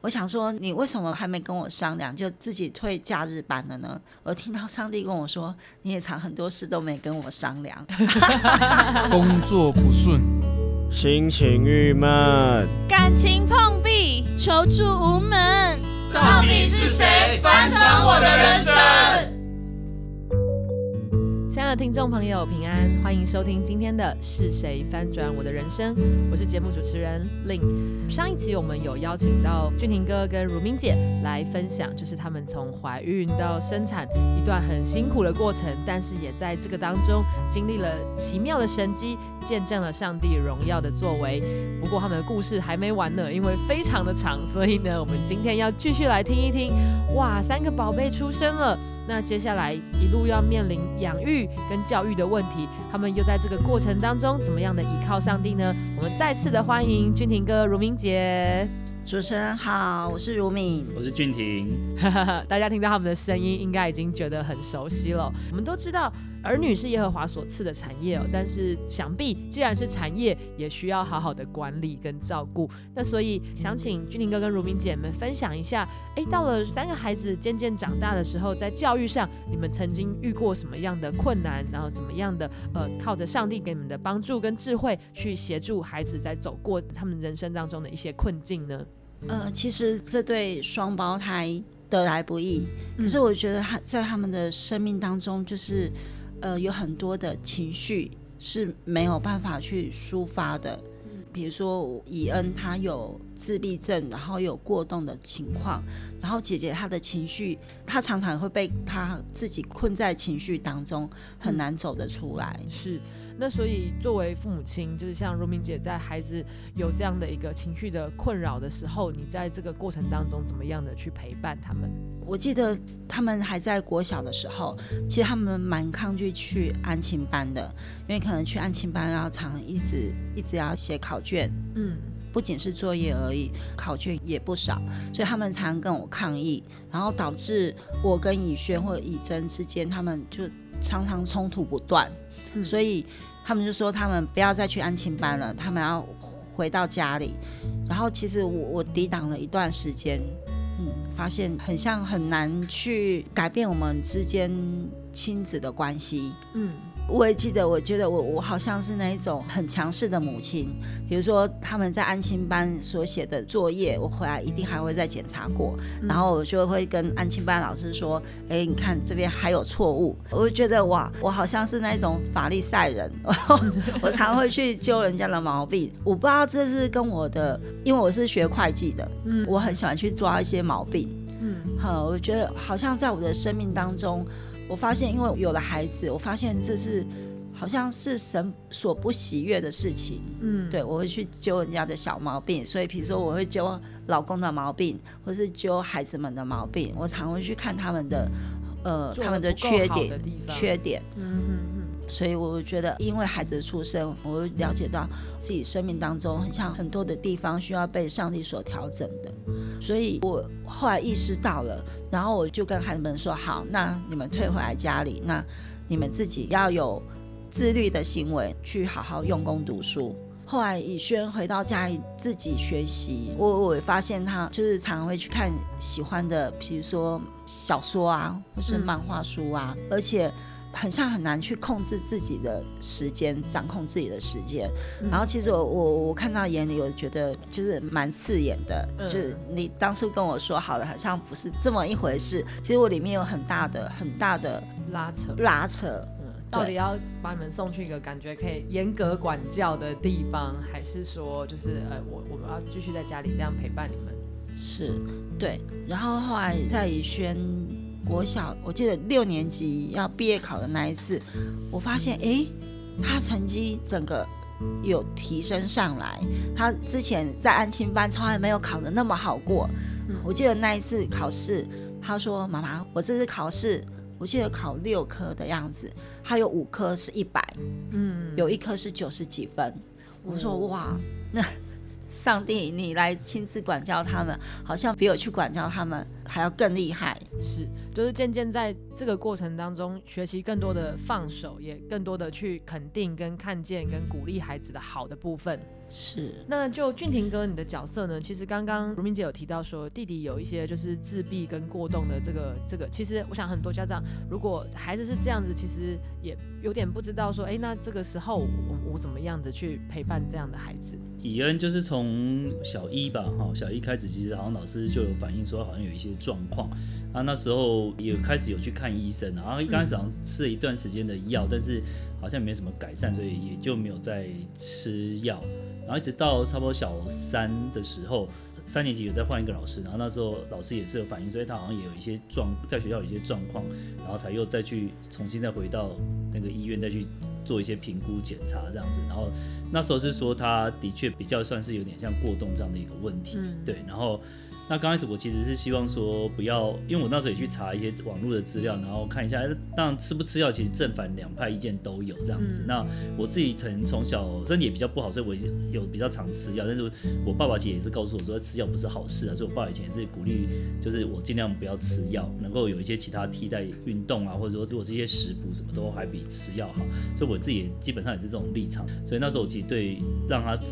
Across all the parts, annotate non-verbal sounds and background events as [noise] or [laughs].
我想说，你为什么还没跟我商量，就自己退假日班了呢？我听到上帝跟我说，你也常很多事都没跟我商量，[laughs] 工作不顺，心情郁闷，感情碰壁，求助无门，到底是谁翻转我的人生？亲爱的听众朋友，平安，欢迎收听今天的《是谁翻转我的人生》，我是节目主持人 Lin。上一集我们有邀请到俊廷哥跟如明姐来分享，就是他们从怀孕到生产一段很辛苦的过程，但是也在这个当中经历了奇妙的神迹，见证了上帝荣耀的作为。不过他们的故事还没完呢，因为非常的长，所以呢，我们今天要继续来听一听。哇，三个宝贝出生了。那接下来一路要面临养育跟教育的问题，他们又在这个过程当中怎么样的依靠上帝呢？我们再次的欢迎君婷哥、如明杰。主持人好，我是如敏，我是俊廷。[laughs] 大家听到他们的声音，应该已经觉得很熟悉了。我们都知道，儿女是耶和华所赐的产业哦。但是想必既然是产业，也需要好好的管理跟照顾。那所以想请君宁哥跟如明姐们分享一下，哎，到了三个孩子渐渐长大的时候，在教育上，你们曾经遇过什么样的困难？然后怎么样的呃，靠着上帝给你们的帮助跟智慧，去协助孩子在走过他们人生当中的一些困境呢？呃，其实这对双胞胎得来不易，可是我觉得他在他们的生命当中，就是呃有很多的情绪是没有办法去抒发的。比如说以恩他有自闭症，然后有过动的情况，然后姐姐她的情绪，她常常会被她自己困在情绪当中，很难走得出来。是。那所以，作为父母亲，就是像如明姐在孩子有这样的一个情绪的困扰的时候，你在这个过程当中怎么样的去陪伴他们？我记得他们还在国小的时候，其实他们蛮抗拒去安亲班的，因为可能去安亲班要常一直一直要写考卷，嗯，不仅是作业而已，考卷也不少，所以他们常跟我抗议，然后导致我跟以轩或者以真之间，他们就常常冲突不断，所以。他们就说他们不要再去安亲班了，他们要回到家里。然后其实我我抵挡了一段时间，嗯，发现很像很难去改变我们之间亲子的关系，嗯。我也记得，我觉得我我好像是那一种很强势的母亲。比如说他们在安亲班所写的作业，我回来一定还会再检查过，然后我就会跟安亲班老师说：“哎，你看这边还有错误。”我就觉得哇，我好像是那种法利赛人，[laughs] 我常会去揪人家的毛病。我不知道这是跟我的，因为我是学会计的，嗯，我很喜欢去抓一些毛病，嗯，好，我觉得好像在我的生命当中。我发现，因为有了孩子，我发现这是好像是神所不喜悦的事情。嗯，对我会去揪人家的小毛病，所以比如说我会揪老公的毛病，或是揪孩子们的毛病，我常会去看他们的呃他们的缺点缺点。嗯。所以我觉得，因为孩子的出生，我了解到自己生命当中很像很多的地方需要被上帝所调整的。所以我后来意识到了，然后我就跟孩子们说：“好，那你们退回来家里，那你们自己要有自律的行为，去好好用功读书。”后来以轩回到家里自己学习，我我发现他就是常常会去看喜欢的，比如说小说啊，或是漫画书啊，而且。很像很难去控制自己的时间，掌控自己的时间。然后其实我我我看到眼里，我觉得就是蛮刺眼的。就是你当初跟我说好了，好像不是这么一回事。其实我里面有很大的很大的拉扯拉扯。嗯，到底要把你们送去一个感觉可以严格管教的地方，还是说就是呃我我们要继续在家里这样陪伴你们？是对。然后后来在以轩。国小，我记得六年级要毕业考的那一次，我发现，哎，他成绩整个有提升上来。他之前在安亲班从来没有考的那么好过。我记得那一次考试，他说：“妈妈，我这次考试，我记得考六科的样子，他有五科是一百，嗯，有一科是九十几分。”我说：“哇，那。”上帝，你来亲自管教他们，好像比我去管教他们还要更厉害。是，就是渐渐在这个过程当中学习更多的放手，也更多的去肯定、跟看见、跟鼓励孩子的好的部分。是，那就俊廷哥，你的角色呢？其实刚刚如明姐有提到说，弟弟有一些就是自闭跟过动的这个这个。其实我想很多家长，如果孩子是这样子，其实也有点不知道说，哎，那这个时候我我怎么样子去陪伴这样的孩子？以恩就是从小一吧，哈，小一开始其实好像老师就有反映说，好像有一些状况啊，那时候也开始有去看医生，然后一开始好像吃了一段时间的药，但是好像没什么改善，所以也就没有再吃药。然后一直到差不多小三的时候，三年级有再换一个老师，然后那时候老师也是有反应，所以他好像也有一些状，在学校有一些状况，然后才又再去重新再回到那个医院再去做一些评估检查这样子。然后那时候是说他的确比较算是有点像过动这样的一个问题，对，然后。那刚开始我其实是希望说不要，因为我那时候也去查一些网络的资料，然后看一下，当然吃不吃药其实正反两派意见都有这样子。那我自己曾从小身体也比较不好，所以我有比较常吃药。但是我爸爸其实也是告诉我说吃药不是好事啊，所以我爸以前也是鼓励，就是我尽量不要吃药，能够有一些其他替代运动啊，或者说如果这些食补什么都还比吃药好。所以我自己也基本上也是这种立场。所以那时候我其实对让他服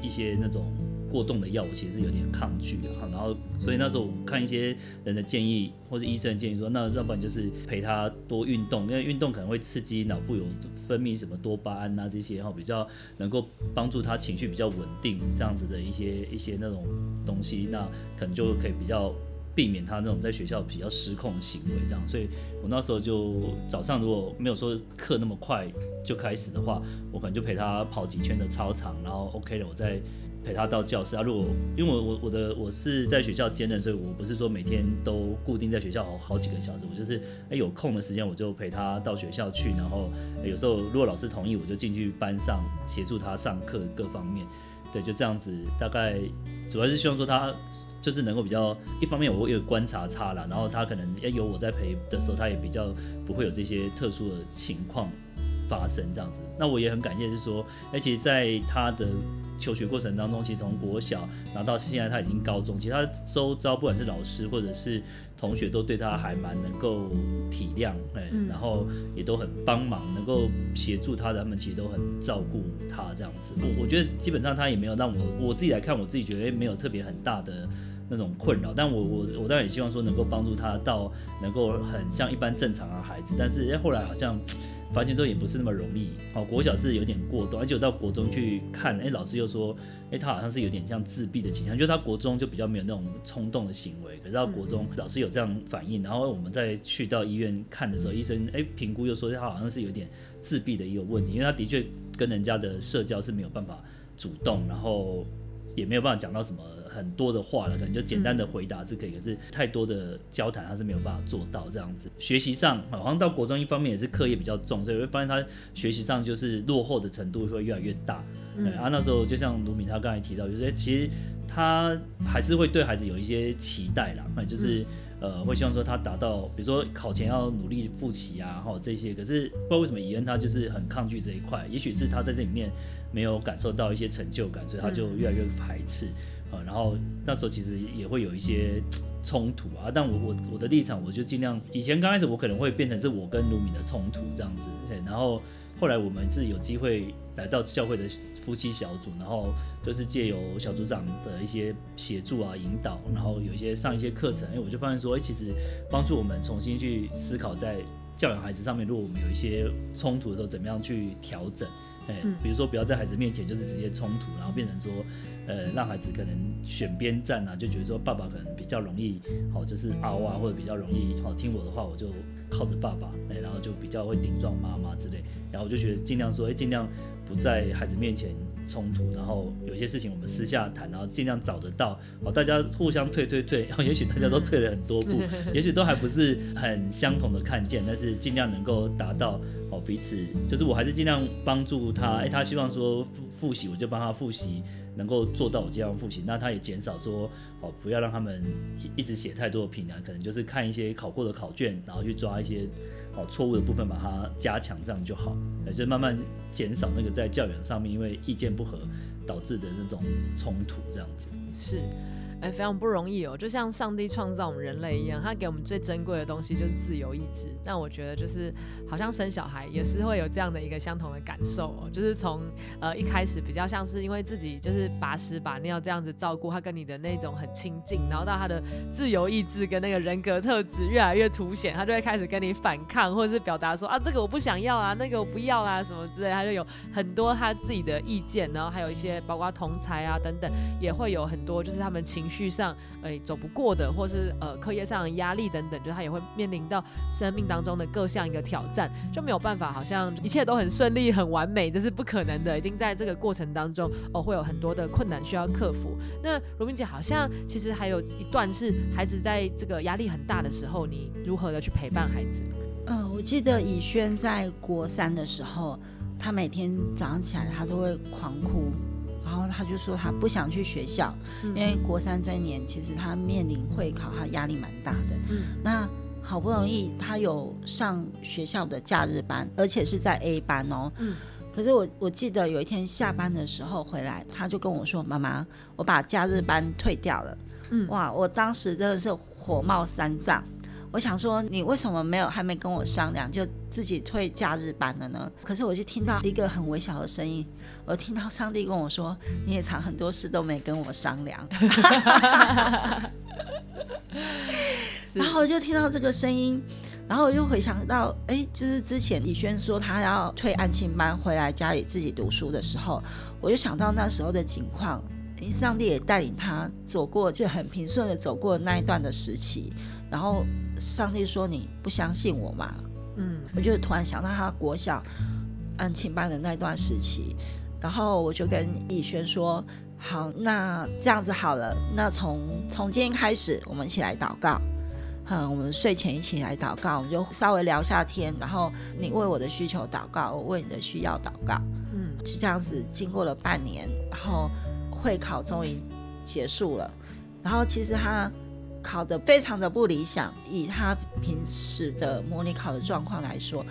一些那种。过动的药，我其实是有点抗拒的哈。然后，所以那时候我看一些人的建议，或者医生的建议说，那要不然就是陪他多运动，因为运动可能会刺激脑部有分泌什么多巴胺啊这些哈，比较能够帮助他情绪比较稳定这样子的一些一些那种东西，那可能就可以比较避免他那种在学校比较失控的行为这样。所以我那时候就早上如果没有说课那么快就开始的话，我可能就陪他跑几圈的操场，然后 OK 了，我再。陪他到教室啊！如果因为我我我的我是在学校兼任，所以我不是说每天都固定在学校好好几个小时。我就是哎有空的时间我就陪他到学校去，然后有时候如果老师同意，我就进去班上协助他上课各方面。对，就这样子。大概主要是希望说他就是能够比较一方面我有观察差了，然后他可能哎有我在陪的时候，他也比较不会有这些特殊的情况发生这样子。那我也很感谢是说，而且在他的。求学过程当中，其实从国小然后到现在他已经高中，其实他周遭不管是老师或者是同学，都对他还蛮能够体谅，哎，然后也都很帮忙，能够协助他的，他们其实都很照顾他这样子。我我觉得基本上他也没有让我我自己来看，我自己觉得没有特别很大的那种困扰。但我我我当然也希望说能够帮助他到能够很像一般正常的孩子，但是哎后来好像。发现之后也不是那么容易，哦，国小是有点过多，而且我到国中去看，哎，老师又说，哎，他好像是有点像自闭的倾向，就他国中就比较没有那种冲动的行为，可是到国中老师有这样反应，然后我们再去到医院看的时候，医生哎评估又说他好像是有点自闭的一个问题，因为他的确跟人家的社交是没有办法主动，然后也没有办法讲到什么。很多的话了，可能就简单的回答是可以，可是太多的交谈他是没有办法做到这样子。学习上好像到国中一方面也是课业比较重，所以会发现他学习上就是落后的程度会越来越大。对啊，那时候就像卢敏他刚才提到，就是其实他还是会对孩子有一些期待啦，那就是呃会希望说他达到，比如说考前要努力复习啊，哈这些。可是不知道为什么以恩他就是很抗拒这一块，也许是他在这里面没有感受到一些成就感，所以他就越来越排斥。呃，然后那时候其实也会有一些冲突啊，但我我我的立场，我就尽量以前刚开始我可能会变成是我跟卢米的冲突这样子，对，然后后来我们是有机会来到教会的夫妻小组，然后就是借由小组长的一些协助啊、引导，然后有一些上一些课程，哎，我就发现说，哎，其实帮助我们重新去思考在教养孩子上面，如果我们有一些冲突的时候，怎么样去调整。哎，比如说不要在孩子面前就是直接冲突，然后变成说，呃，让孩子可能选边站啊，就觉得说爸爸可能比较容易，好就是嗷啊，或者比较容易好听我的话，我就靠着爸爸，哎，然后就比较会顶撞妈妈之类，然后我就觉得尽量说，哎，尽量不在孩子面前。冲突，然后有些事情我们私下谈，然后尽量找得到，好，大家互相退退退，然后 [laughs] 也许大家都退了很多步，[laughs] 也许都还不是很相同的看见，但是尽量能够达到哦彼此，就是我还是尽量帮助他，哎，他希望说复复习，我就帮他复习，能够做到我这样复习，那他也减少说哦不要让他们一直写太多的评量，可能就是看一些考过的考卷，然后去抓一些。哦，错误的部分把它加强，这样就好，也就慢慢减少那个在教员上面因为意见不合导致的那种冲突，这样子。是，哎，非常不容易哦。就像上帝创造我们人类一样，他给我们最珍贵的东西就是自由意志。那我觉得就是好像生小孩也是会有这样的一个相同的感受哦，就是从呃一开始比较像是因为自己就是把屎把尿这样子照顾他，跟你的那种很亲近，然后到他的自由意志跟那个人格特质越来越凸显，他就会开始跟你反抗，或者是表达说啊这个我不想要啊，那个我不要啊什么之类，他就有很多他自己的意见，然后还有一些包括同才啊等等，也会有很多就是他们情绪上哎走不过的，或是呃课业上的压力等等，就他也会面临到生命当中的各项一个挑战，就没有办法好像一切都很顺利很完美，这是不可能的，一定在这个过程当中哦会有很多的困难需要克服。那如明姐好像其实还有一段是孩子在这个压力很大的时候，你如何的去陪伴孩子？嗯，我记得以轩在国三的时候，他每天早上起来他都会狂哭，然后他就说他不想去学校，因为国三这一年其实他面临会考，他压力蛮大的。嗯，那好不容易他有上学校的假日班，而且是在 A 班哦。嗯，可是我我记得有一天下班的时候回来，他就跟我说：“妈妈，我把假日班退掉了。”嗯，哇，我当时真的是火冒三丈。我想说，你为什么没有还没跟我商量，就自己退假日班了呢？可是我就听到一个很微小的声音，我听到上帝跟我说：“你也常很多事都没跟我商量。[laughs] ”然后我就听到这个声音，然后我就回想到，哎，就是之前李轩说他要退安庆班回来家里自己读书的时候，我就想到那时候的情况，哎，上帝也带领他走过，就很平顺的走过那一段的时期，然后。上帝说：“你不相信我嘛？”嗯，我就突然想到他国小安庆班的那段时期，然后我就跟逸轩说：“好，那这样子好了，那从从今天开始，我们一起来祷告。嗯，我们睡前一起来祷告，我们就稍微聊下天，然后你为我的需求祷告，我为你的需要祷告。嗯，就这样子，经过了半年，然后会考终于结束了，然后其实他。”考得非常的不理想，以他平时的模拟考的状况来说，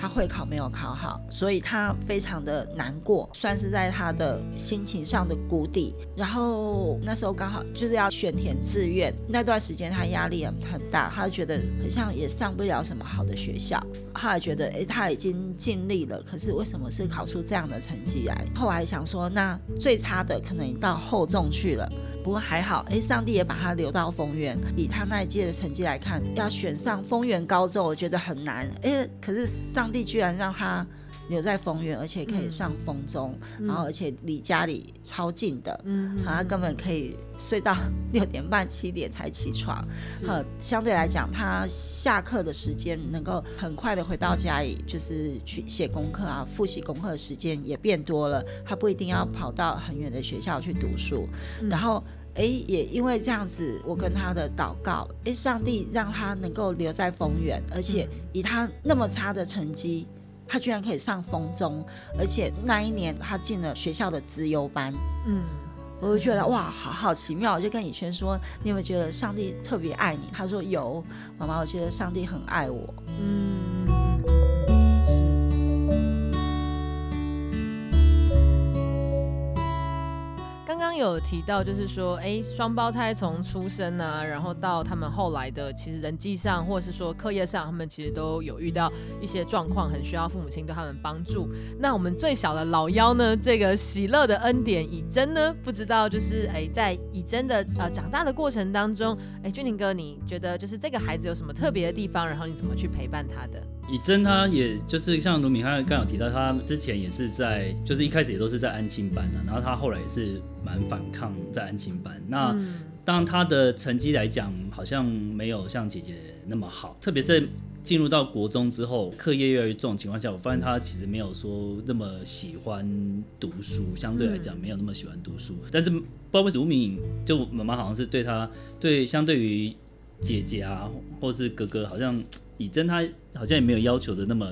他会考没有考好，所以他非常的难过，算是在他的心情上的谷底。然后那时候刚好就是要选填志愿，那段时间他压力很很大，他觉得好像也上不了什么好的学校，他也觉得哎他已经尽力了，可是为什么是考出这样的成绩来？后来想说，那最差的可能到后中去了，不过还好，哎，上帝也把他留到丰原。以他那一届的成绩来看，要选上丰原高中，我觉得很难。哎，可是上帝居然让他留在丰原，而且可以上丰中，然后而且离家里超近的，嗯，他根本可以睡到 [laughs] 六点半、七点才起床。呃，相对来讲，他下课的时间能够很快的回到家里，就是去写功课啊、复习功课的时间也变多了。他不一定要跑到很远的学校去读书，然后。哎，也因为这样子，我跟他的祷告，哎，上帝让他能够留在丰原，而且以他那么差的成绩，他居然可以上丰中，而且那一年他进了学校的资优班。嗯，我就觉得哇，好好奇妙。我就跟以轩说，你有没有觉得上帝特别爱你？他说有，妈妈，我觉得上帝很爱我。嗯。有提到，就是说，哎，双胞胎从出生啊，然后到他们后来的，其实人际上或者是说课业上，他们其实都有遇到一些状况，很需要父母亲对他们帮助。那我们最小的老幺呢，这个喜乐的恩典以真呢，不知道就是哎，在以真的呃长大的过程当中，哎，俊宁哥，你觉得就是这个孩子有什么特别的地方？然后你怎么去陪伴他的？以真他也就是像卢敏，他刚有提到，他之前也是在，就是一开始也都是在安亲班的，然后他后来也是蛮反抗在安亲班。那当然他的成绩来讲，好像没有像姐姐那么好，特别是进入到国中之后，课业越来越重的情况下，我发现他其实没有说那么喜欢读书，相对来讲没有那么喜欢读书。但是不知道为什么卢敏就妈妈好像是对他对相对于姐姐啊，或是哥哥，好像。以真他好像也没有要求的那么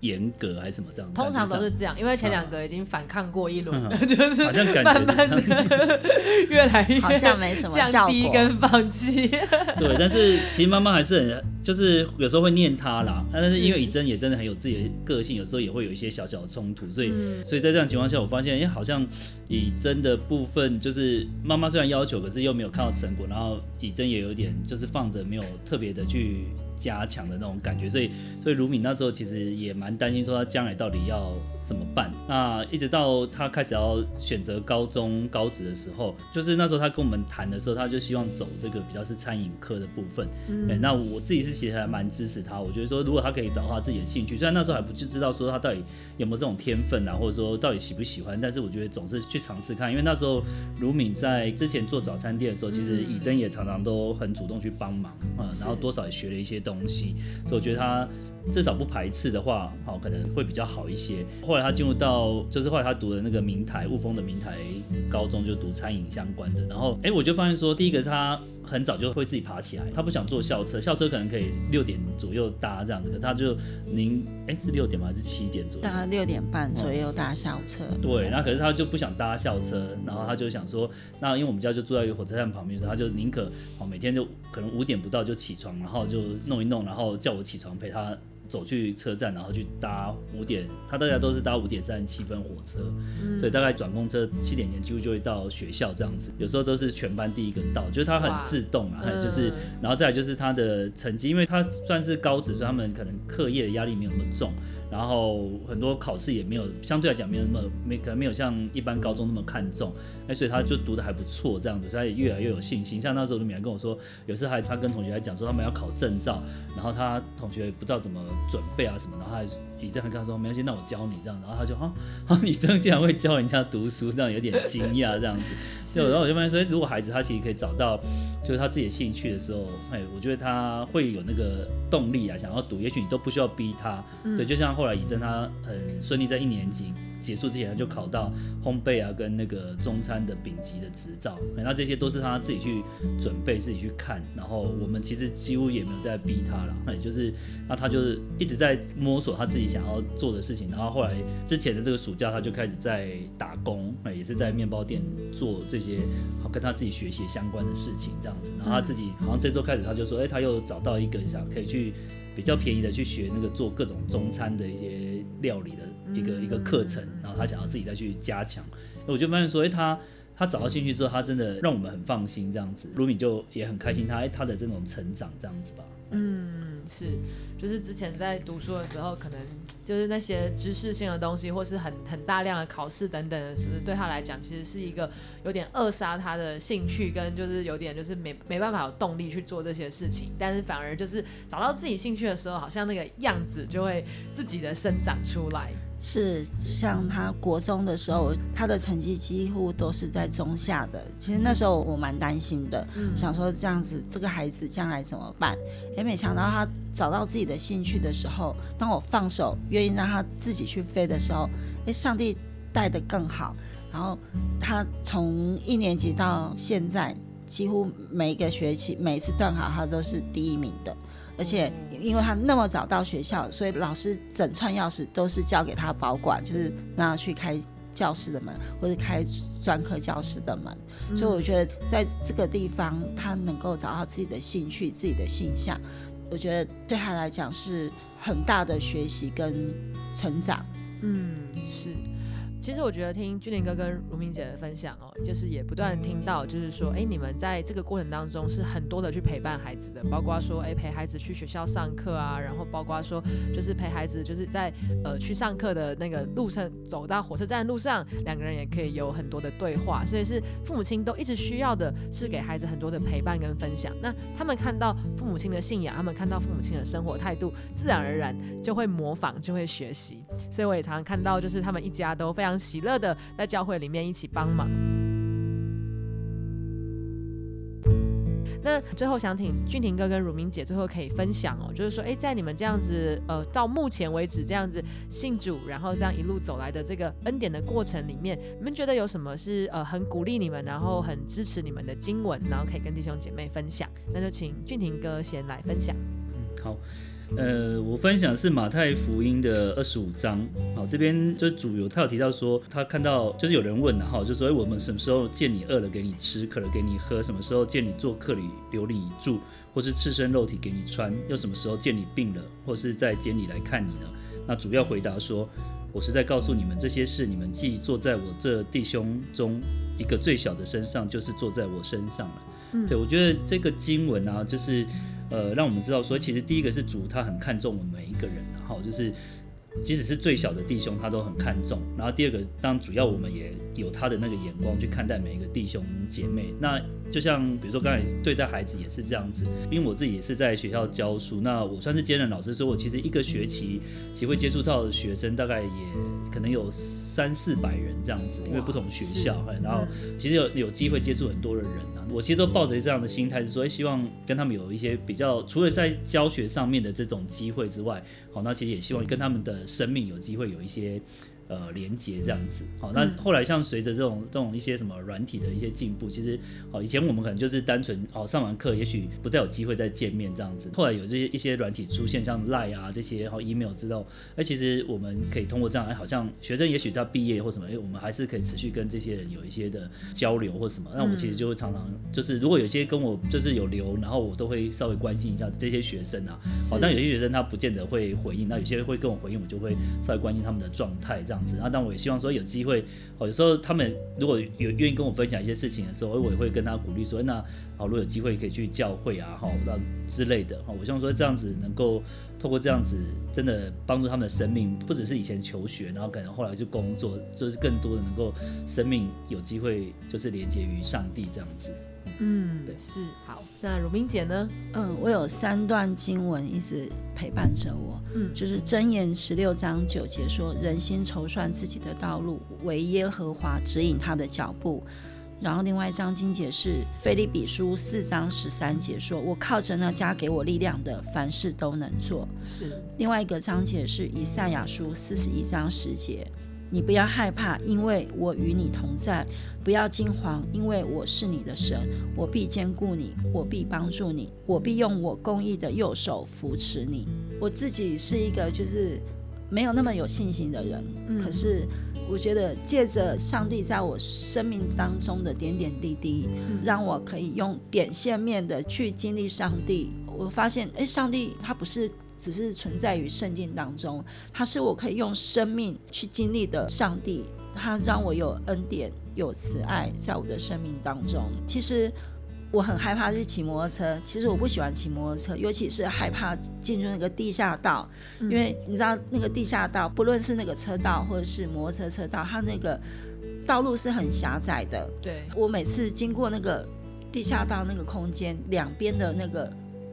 严格，还是什么这样？通常都是这样，因为前两个已经反抗过一轮，[laughs] 就是好像感觉慢慢的 [laughs] 越来越好像没什么降低跟放弃。[laughs] 对，但是其实妈妈还是很。就是有时候会念他啦，但是因为以真也真的很有自己的个性，有时候也会有一些小小的冲突，所以所以在这样情况下，我发现哎，好像以真的部分就是妈妈虽然要求，可是又没有看到成果，然后以真也有点就是放着没有特别的去。加强的那种感觉，所以所以卢敏那时候其实也蛮担心，说他将来到底要怎么办。那一直到他开始要选择高中高职的时候，就是那时候他跟我们谈的时候，他就希望走这个比较是餐饮科的部分。嗯，那我自己是其实还蛮支持他。我觉得说，如果他可以找到他自己的兴趣，虽然那时候还不就知道说他到底有没有这种天分啊，或者说到底喜不喜欢，但是我觉得总是去尝试看。因为那时候卢敏在之前做早餐店的时候，其实以真也常常都很主动去帮忙啊，然后多少也学了一些。东西，所以我觉得他至少不排斥的话，好可能会比较好一些。后来他进入到，就是后来他读的那个明台雾峰的明台高中，就读餐饮相关的。然后，哎，我就发现说，第一个是他。很早就会自己爬起来，他不想坐校车，校车可能可以六点左右搭这样子，可他就您哎是六点吗？还是七点左右？大概六点半左右搭校车。对，那可是他就不想搭校车，然后他就想说，那因为我们家就住在一个火车站旁边，所以他就宁可哦每天就可能五点不到就起床，然后就弄一弄，然后叫我起床陪他。走去车站，然后去搭五点，他大家都是搭五点三十七分火车，所以大概转公车七点前几乎就会到学校这样子。有时候都是全班第一个到，就是他很自动啊，就是，然后再来就是他的成绩，因为他算是高职，所以他们可能课业的压力没有那么重。然后很多考试也没有，相对来讲没有那么没可能没有像一般高中那么看重，哎，所以他就读的还不错这样子，所以也越来越有信心。像那时候卢米还跟我说，有时还他跟同学还讲说他们要考证照，然后他同学不知道怎么准备啊什么，然后还以这样跟他说没关系，那我教你这样，然后他就啊啊，[laughs] 你真的竟然会教人家读书，这样有点惊讶这样子。[laughs] 就然后我就发现说，如果孩子他其实可以找到就是他自己的兴趣的时候，哎，我觉得他会有那个动力啊，想要读，也许你都不需要逼他，对，就像。后来以正他很顺利，在一年级结束之前，他就考到烘焙啊跟那个中餐的丙级的执照。那这些都是他自己去准备、自己去看。然后我们其实几乎也没有在逼他了，那也就是那他就是一直在摸索他自己想要做的事情。然后后来之前的这个暑假，他就开始在打工，那也是在面包店做这些好跟他自己学习相关的事情这样子。然后他自己好像这周开始，他就说，哎，他又找到一个想可以去。比较便宜的去学那个做各种中餐的一些料理的一个一个课程，然后他想要自己再去加强，我就发现说，哎，他他找到兴趣之后，他真的让我们很放心，这样子，卢米就也很开心，他他的这种成长这样子吧。嗯，是，就是之前在读书的时候，可能就是那些知识性的东西，或是很很大量的考试等等的是对他来讲，其实是一个有点扼杀他的兴趣，跟就是有点就是没没办法有动力去做这些事情。但是反而就是找到自己兴趣的时候，好像那个样子就会自己的生长出来。是像他国中的时候，他的成绩几乎都是在中下的。其实那时候我蛮担心的，想说这样子这个孩子将来怎么办？也没想到他找到自己的兴趣的时候，当我放手，愿意让他自己去飞的时候，哎，上帝带的更好。然后他从一年级到现在，几乎每一个学期每一次段考他都是第一名的。而且，因为他那么早到学校，所以老师整串钥匙都是交给他保管，就是让他去开教室的门或者开专科教室的门。所以我觉得在这个地方，他能够找到自己的兴趣、自己的形象，我觉得对他来讲是很大的学习跟成长。嗯，是。其实我觉得听俊林哥跟如明姐的分享哦，就是也不断听到，就是说，哎，你们在这个过程当中是很多的去陪伴孩子的，包括说，哎，陪孩子去学校上课啊，然后包括说，就是陪孩子就是在呃去上课的那个路上，走到火车站路上，两个人也可以有很多的对话，所以是父母亲都一直需要的是给孩子很多的陪伴跟分享。那他们看到父母亲的信仰，他们看到父母亲的生活态度，自然而然就会模仿，就会学习。所以我也常常看到，就是他们一家都非常。喜乐的在教会里面一起帮忙。那最后想请俊廷哥跟汝明姐最后可以分享哦，就是说，哎，在你们这样子呃到目前为止这样子信主，然后这样一路走来的这个恩典的过程里面，你们觉得有什么是呃很鼓励你们，然后很支持你们的经文，然后可以跟弟兄姐妹分享？那就请俊廷哥先来分享。嗯，好。呃，我分享是马太福音的二十五章，好，这边就主有他有提到说，他看到就是有人问了哈，就说哎，我们什么时候见你饿了给你吃，渴了给你喝，什么时候见你做客里留你住，或是赤身肉体给你穿，又什么时候见你病了，或是在监里来看你呢？那主要回答说，我是在告诉你们这些事，你们既坐在我这弟兄中一个最小的身上，就是坐在我身上了。嗯，对我觉得这个经文啊，就是。呃，让我们知道说，其实第一个是主，他很看重我们每一个人，然后就是即使是最小的弟兄，他都很看重。然后第二个，当主要我们也有他的那个眼光去看待每一个弟兄姐妹。那就像比如说刚才对待孩子也是这样子，因为我自己也是在学校教书，那我算是兼任老师，所以我其实一个学期其实会接触到的学生大概也可能有三四百人这样子，因为不同学校，然后其实有有机会接触很多的人。我其实都抱着这样的心态，所以希望跟他们有一些比较，除了在教学上面的这种机会之外，好，那其实也希望跟他们的生命有机会有一些。呃，连接这样子，好，那后来像随着这种这种一些什么软体的一些进步，其实，哦，以前我们可能就是单纯哦上完课，也许不再有机会再见面这样子。后来有这些一些软体出现，像 Line 啊这些，然后 email 之后，哎，其实我们可以通过这样，哎，好像学生也许他毕业或什么，哎，我们还是可以持续跟这些人有一些的交流或什么。那我们其实就会常常就是，如果有些跟我就是有留，然后我都会稍微关心一下这些学生啊。好，但有些学生他不见得会回应，那有些会跟我回应，我就会稍微关心他们的状态这样子。啊，但我也希望说有机会，哦，有时候他们如果有愿意跟我分享一些事情的时候，我也会跟他鼓励说，那好，如果有机会可以去教会啊，好，那之类的，哈，我希望说这样子能够透过这样子，真的帮助他们的生命，不只是以前求学，然后可能后来去工作，就是更多的能够生命有机会就是连接于上帝这样子。嗯，是好。那如明姐呢？嗯，我有三段经文一直陪伴着我。嗯，就是箴言十六章九节说：“人心筹算自己的道路，唯耶和华指引他的脚步。”然后另外一章经节是菲利比书四章十三节说：“我靠着那加给我力量的，凡事都能做。”是。另外一个章节是以赛亚书四十一章十节。你不要害怕，因为我与你同在；不要惊惶，因为我是你的神，我必兼顾你，我必帮助你，我必用我公义的右手扶持你。我自己是一个就是没有那么有信心的人，可是我觉得借着上帝在我生命当中的点点滴滴，让我可以用点线面的去经历上帝。我发现，哎，上帝他不是。只是存在于圣经当中，他是我可以用生命去经历的上帝，他让我有恩典、有慈爱在我的生命当中。其实我很害怕去骑摩托车，其实我不喜欢骑摩托车，尤其是害怕进入那个地下道，因为你知道那个地下道，不论是那个车道或者是摩托车车道，它那个道路是很狭窄的。对我每次经过那个地下道那个空间，两边的那个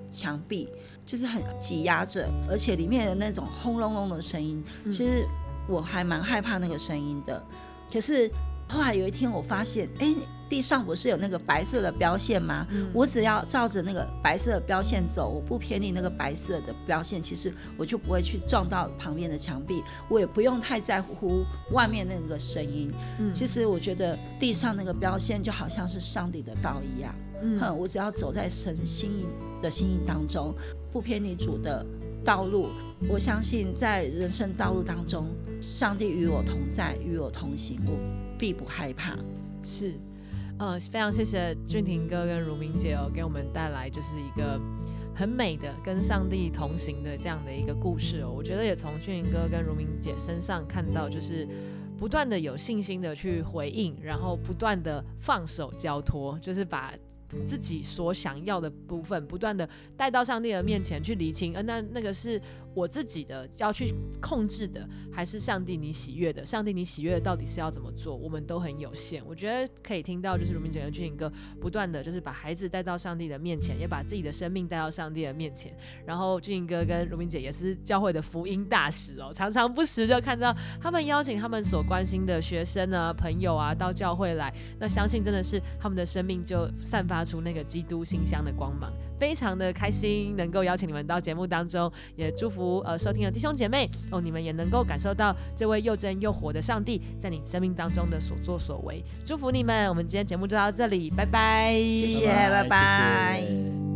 墙壁。就是很挤压着，而且里面的那种轰隆隆的声音，其实我还蛮害怕那个声音的。可是后来有一天，我发现，哎，地上不是有那个白色的标线吗？我只要照着那个白色的标线走，我不偏离那个白色的标线，其实我就不会去撞到旁边的墙壁，我也不用太在乎外面那个声音。其实我觉得地上那个标线就好像是上帝的道一样。嗯，我只要走在神心意的心意当中，不偏离主的道路，我相信在人生道路当中，上帝与我同在，与我同行，我必不害怕。是，呃，非常谢谢俊廷哥跟如明姐哦，给我们带来就是一个很美的跟上帝同行的这样的一个故事哦。我觉得也从俊廷哥跟如明姐身上看到，就是不断的有信心的去回应，然后不断的放手交托，就是把。自己所想要的部分，不断的带到上帝的面前去厘清，呃，那那个是。我自己的要去控制的，还是上帝你喜悦的？上帝你喜悦的到底是要怎么做？我们都很有限。我觉得可以听到，就是卢明姐跟俊颖哥不断的就是把孩子带到上帝的面前，也把自己的生命带到上帝的面前。然后俊颖哥跟卢明姐也是教会的福音大使哦，常常不时就看到他们邀请他们所关心的学生啊、朋友啊到教会来。那相信真的是他们的生命就散发出那个基督馨香的光芒。非常的开心能够邀请你们到节目当中，也祝福呃收听的弟兄姐妹哦，你们也能够感受到这位又真又活的上帝在你生命当中的所作所为。祝福你们，我们今天节目就到这里，拜拜，谢谢，拜拜。